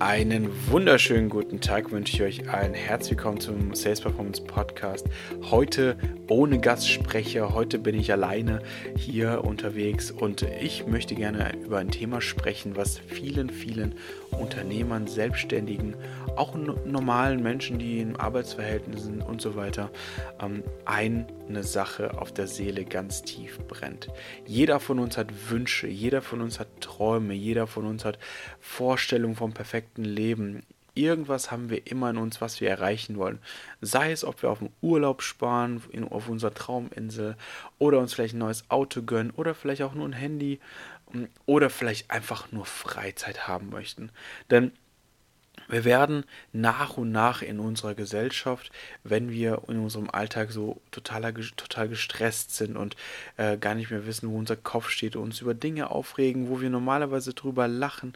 Einen wunderschönen guten Tag wünsche ich euch allen. Herzlich willkommen zum Sales Performance Podcast. Heute ohne Gastsprecher, heute bin ich alleine hier unterwegs und ich möchte gerne über ein Thema sprechen, was vielen, vielen Unternehmern, Selbstständigen, auch normalen Menschen, die in Arbeitsverhältnissen und so weiter, ähm, eine Sache auf der Seele ganz tief brennt. Jeder von uns hat Wünsche, jeder von uns hat Träume, jeder von uns hat Vorstellungen vom perfekten Leben. Irgendwas haben wir immer in uns, was wir erreichen wollen. Sei es, ob wir auf den Urlaub sparen, in, auf unserer Trauminsel oder uns vielleicht ein neues Auto gönnen oder vielleicht auch nur ein Handy oder vielleicht einfach nur Freizeit haben möchten. Denn wir werden nach und nach in unserer Gesellschaft, wenn wir in unserem Alltag so total, total gestresst sind und äh, gar nicht mehr wissen, wo unser Kopf steht, uns über Dinge aufregen, wo wir normalerweise drüber lachen,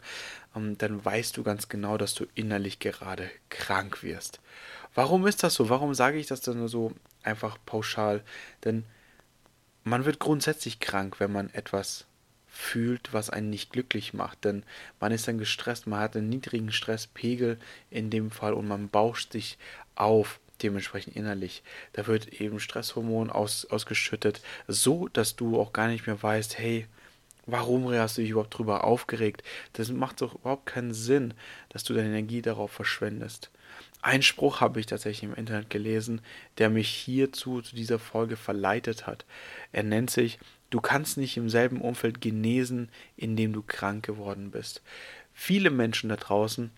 ähm, dann weißt du ganz genau, dass du innerlich gerade krank wirst. Warum ist das so? Warum sage ich das dann so einfach pauschal? Denn man wird grundsätzlich krank, wenn man etwas fühlt, was einen nicht glücklich macht. Denn man ist dann gestresst, man hat einen niedrigen Stresspegel in dem Fall und man bauscht sich auf dementsprechend innerlich. Da wird eben Stresshormon aus, ausgeschüttet, so dass du auch gar nicht mehr weißt, hey, warum hast du dich überhaupt drüber aufgeregt? Das macht doch überhaupt keinen Sinn, dass du deine Energie darauf verschwendest. Ein Spruch habe ich tatsächlich im Internet gelesen, der mich hierzu zu dieser Folge verleitet hat. Er nennt sich Du kannst nicht im selben Umfeld genesen, in dem du krank geworden bist. Viele Menschen da draußen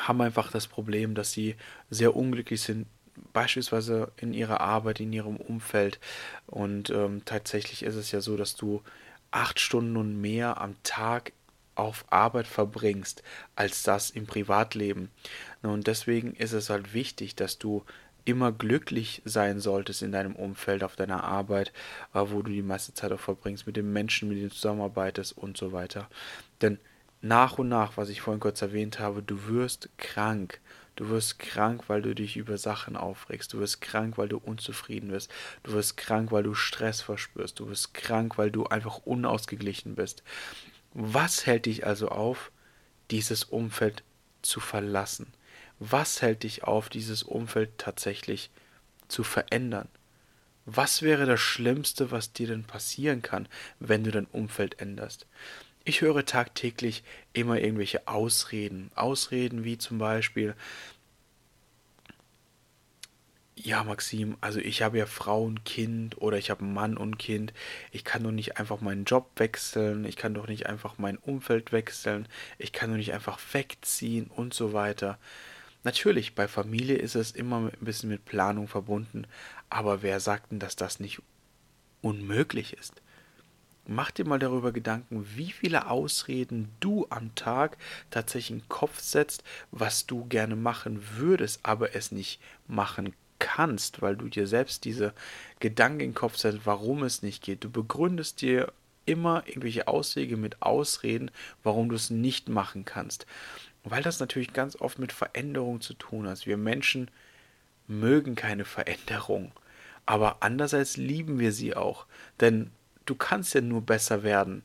haben einfach das Problem, dass sie sehr unglücklich sind, beispielsweise in ihrer Arbeit, in ihrem Umfeld. Und ähm, tatsächlich ist es ja so, dass du acht Stunden und mehr am Tag auf Arbeit verbringst, als das im Privatleben. Und deswegen ist es halt wichtig, dass du immer glücklich sein solltest in deinem Umfeld, auf deiner Arbeit, äh, wo du die meiste Zeit auch verbringst, mit den Menschen, mit denen du zusammenarbeitest und so weiter. Denn nach und nach, was ich vorhin kurz erwähnt habe, du wirst krank. Du wirst krank, weil du dich über Sachen aufregst. Du wirst krank, weil du unzufrieden bist. Du wirst krank, weil du Stress verspürst. Du wirst krank, weil du einfach unausgeglichen bist. Was hält dich also auf, dieses Umfeld zu verlassen? Was hält dich auf, dieses Umfeld tatsächlich zu verändern? Was wäre das Schlimmste, was dir denn passieren kann, wenn du dein Umfeld änderst? Ich höre tagtäglich immer irgendwelche Ausreden. Ausreden wie zum Beispiel, ja, Maxim, also ich habe ja Frau und Kind oder ich habe Mann und Kind. Ich kann doch nicht einfach meinen Job wechseln. Ich kann doch nicht einfach mein Umfeld wechseln. Ich kann doch nicht einfach wegziehen und so weiter. Natürlich, bei Familie ist es immer ein bisschen mit Planung verbunden, aber wer sagt denn, dass das nicht unmöglich ist? Mach dir mal darüber Gedanken, wie viele Ausreden du am Tag tatsächlich in den Kopf setzt, was du gerne machen würdest, aber es nicht machen kannst, weil du dir selbst diese Gedanken in den Kopf setzt, warum es nicht geht. Du begründest dir immer irgendwelche Auswege mit Ausreden, warum du es nicht machen kannst. Weil das natürlich ganz oft mit Veränderung zu tun hat. Wir Menschen mögen keine Veränderung. Aber andererseits lieben wir sie auch. Denn du kannst ja nur besser werden,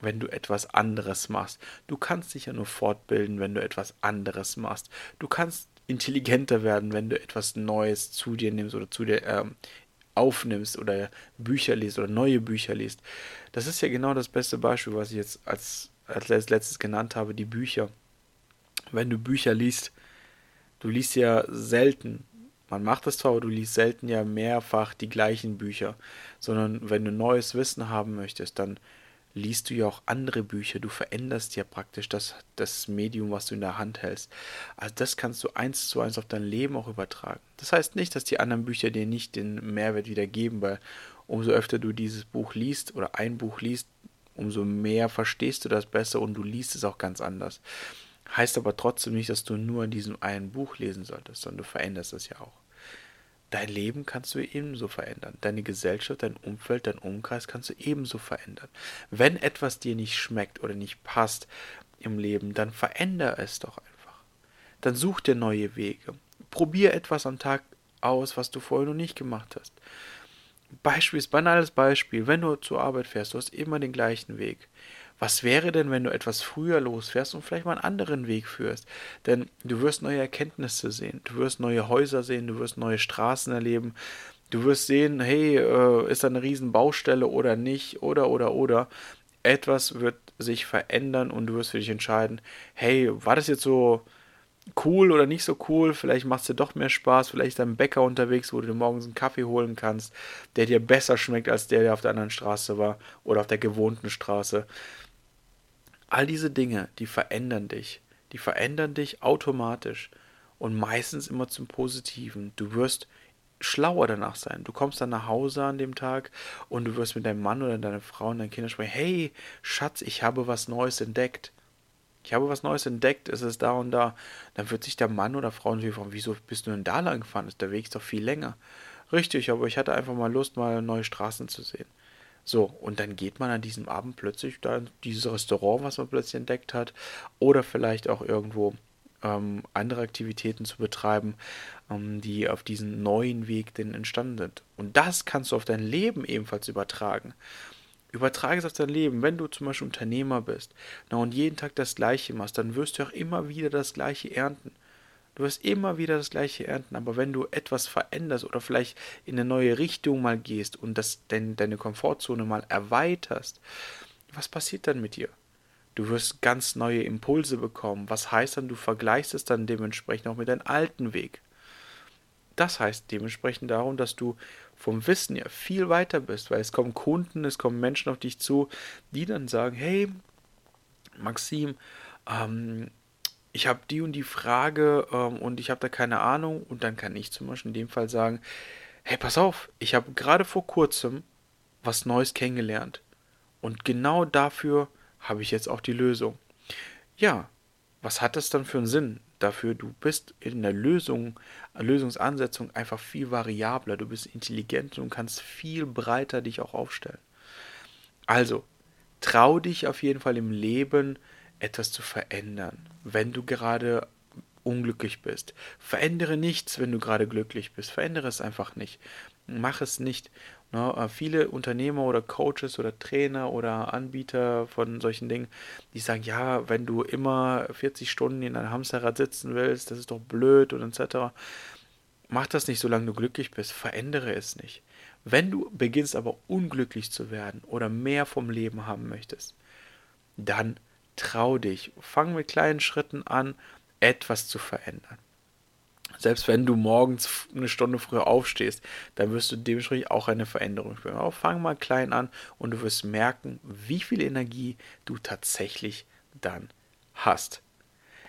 wenn du etwas anderes machst. Du kannst dich ja nur fortbilden, wenn du etwas anderes machst. Du kannst intelligenter werden, wenn du etwas Neues zu dir nimmst oder zu dir ähm, aufnimmst oder Bücher liest oder neue Bücher liest. Das ist ja genau das beste Beispiel, was ich jetzt als, als letztes genannt habe, die Bücher wenn du Bücher liest, du liest ja selten, man macht das zwar, aber du liest selten ja mehrfach die gleichen Bücher, sondern wenn du neues Wissen haben möchtest, dann liest du ja auch andere Bücher, du veränderst ja praktisch das, das Medium, was du in der Hand hältst. Also das kannst du eins zu eins auf dein Leben auch übertragen. Das heißt nicht, dass die anderen Bücher dir nicht den Mehrwert wieder geben, weil umso öfter du dieses Buch liest oder ein Buch liest, umso mehr verstehst du das besser und du liest es auch ganz anders. Heißt aber trotzdem nicht, dass du nur in diesem einen Buch lesen solltest, sondern du veränderst es ja auch. Dein Leben kannst du ebenso verändern. Deine Gesellschaft, dein Umfeld, dein Umkreis kannst du ebenso verändern. Wenn etwas dir nicht schmeckt oder nicht passt im Leben, dann verändere es doch einfach. Dann such dir neue Wege. Probier etwas am Tag aus, was du vorher noch nicht gemacht hast. Beispiel, banales Beispiel, wenn du zur Arbeit fährst, du hast immer den gleichen Weg Was wäre denn, wenn du etwas früher losfährst und vielleicht mal einen anderen Weg führst? Denn du wirst neue Erkenntnisse sehen, du wirst neue Häuser sehen, du wirst neue Straßen erleben, du wirst sehen, hey, äh, ist da eine riesen Baustelle oder nicht, oder, oder, oder. Etwas wird sich verändern und du wirst für dich entscheiden, hey, war das jetzt so cool oder nicht so cool, vielleicht macht es dir doch mehr Spaß, vielleicht ist ein Bäcker unterwegs, wo du dir morgens einen Kaffee holen kannst, der dir besser schmeckt als der, der auf der anderen Straße war oder auf der gewohnten Straße. All diese Dinge, die verändern dich, die verändern dich automatisch und meistens immer zum Positiven. Du wirst schlauer danach sein. Du kommst dann nach Hause an dem Tag und du wirst mit deinem Mann oder deiner Frau und deinen Kindern sprechen, hey Schatz, ich habe was Neues entdeckt ich habe was Neues entdeckt, es ist da und da. Dann wird sich der Mann oder Frau natürlich fragen, wieso bist du denn da lang gefahren? Der Weg ist doch viel länger. Richtig, aber ich hatte einfach mal Lust, mal neue Straßen zu sehen. So, und dann geht man an diesem Abend plötzlich da in dieses Restaurant, was man plötzlich entdeckt hat, oder vielleicht auch irgendwo ähm, andere Aktivitäten zu betreiben, ähm, die auf diesen neuen Weg denn entstanden sind. Und das kannst du auf dein Leben ebenfalls übertragen. Übertrage es auf dein Leben. Wenn du zum Beispiel Unternehmer bist na, und jeden Tag das Gleiche machst, dann wirst du auch immer wieder das Gleiche ernten. Du wirst immer wieder das Gleiche ernten, aber wenn du etwas veränderst oder vielleicht in eine neue Richtung mal gehst und das, dein, deine Komfortzone mal erweiterst, was passiert dann mit dir? Du wirst ganz neue Impulse bekommen. Was heißt dann, du vergleichst es dann dementsprechend auch mit deinem alten Weg. Das heißt dementsprechend darum, dass du vom Wissen ja viel weiter bist, weil es kommen Kunden, es kommen Menschen auf dich zu, die dann sagen, hey, Maxim, ähm, ich habe die und die Frage ähm, und ich habe da keine Ahnung und dann kann ich zum Beispiel in dem Fall sagen, hey, pass auf, ich habe gerade vor kurzem was Neues kennengelernt und genau dafür habe ich jetzt auch die Lösung. Ja, was hat das dann für einen Sinn? dafür, du bist in der Lösung, Lösungsansetzung einfach viel variabler, du bist intelligent und kannst viel breiter dich auch aufstellen. Also, trau dich auf jeden Fall im Leben etwas zu verändern, wenn du gerade unglücklich bist. Verändere nichts, wenn du gerade glücklich bist. Verändere es einfach nicht. Mach es nicht. Ne, äh, viele Unternehmer oder Coaches oder Trainer oder Anbieter von solchen Dingen, die sagen, ja, wenn du immer 40 Stunden in einem Hamsterrad sitzen willst, das ist doch blöd und etc. Mach das nicht, solange du glücklich bist. Verändere es nicht. Wenn du beginnst aber unglücklich zu werden oder mehr vom Leben haben möchtest, dann trau dich. Fang mit kleinen Schritten an, etwas zu verändern. Selbst wenn du morgens eine Stunde früher aufstehst, dann wirst du dementsprechend auch eine Veränderung spüren. Aber fang mal klein an und du wirst merken, wie viel Energie du tatsächlich dann hast.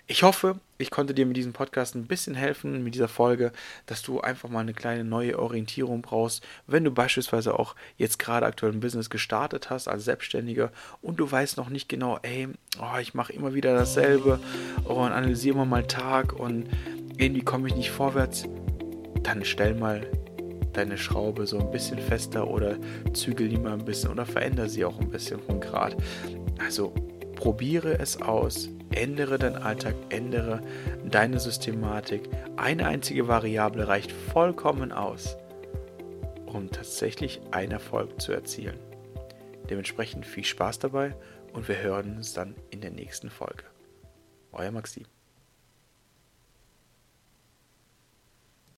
Ich hoffe, ich konnte dir mit diesem Podcast ein bisschen helfen, mit dieser Folge, dass du einfach mal eine kleine neue Orientierung brauchst, wenn du beispielsweise auch jetzt gerade aktuell ein Business gestartet hast als Selbstständiger und du weißt noch nicht genau, ey, oh, ich mache immer wieder dasselbe und analysiere mal Tag und irgendwie komme ich nicht vorwärts, dann stell mal deine Schraube so ein bisschen fester oder zügel die mal ein bisschen oder verändere sie auch ein bisschen vom Grad. Also probiere es aus, ändere deinen Alltag, ändere deine Systematik. Eine einzige Variable reicht vollkommen aus, um tatsächlich einen Erfolg zu erzielen. Dementsprechend viel Spaß dabei und wir hören uns dann in der nächsten Folge. Euer Maxim.